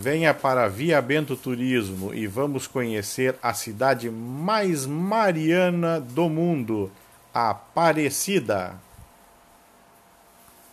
Venha para Via Bento Turismo e vamos conhecer a cidade mais mariana do mundo, Aparecida.